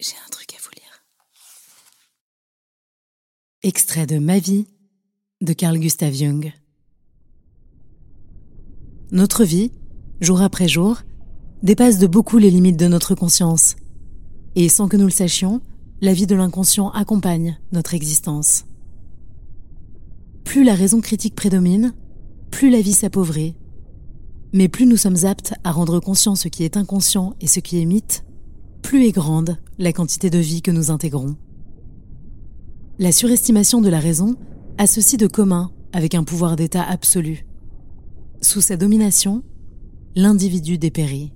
J'ai un truc à vous lire. Extrait de Ma vie de Carl Gustav Jung. Notre vie, jour après jour, dépasse de beaucoup les limites de notre conscience. Et sans que nous le sachions, la vie de l'inconscient accompagne notre existence. Plus la raison critique prédomine, plus la vie s'appauvrit. Mais plus nous sommes aptes à rendre conscient ce qui est inconscient et ce qui est mythe, plus est grande la quantité de vie que nous intégrons. La surestimation de la raison a ceci de commun avec un pouvoir d'État absolu. Sous sa domination, l'individu dépérit.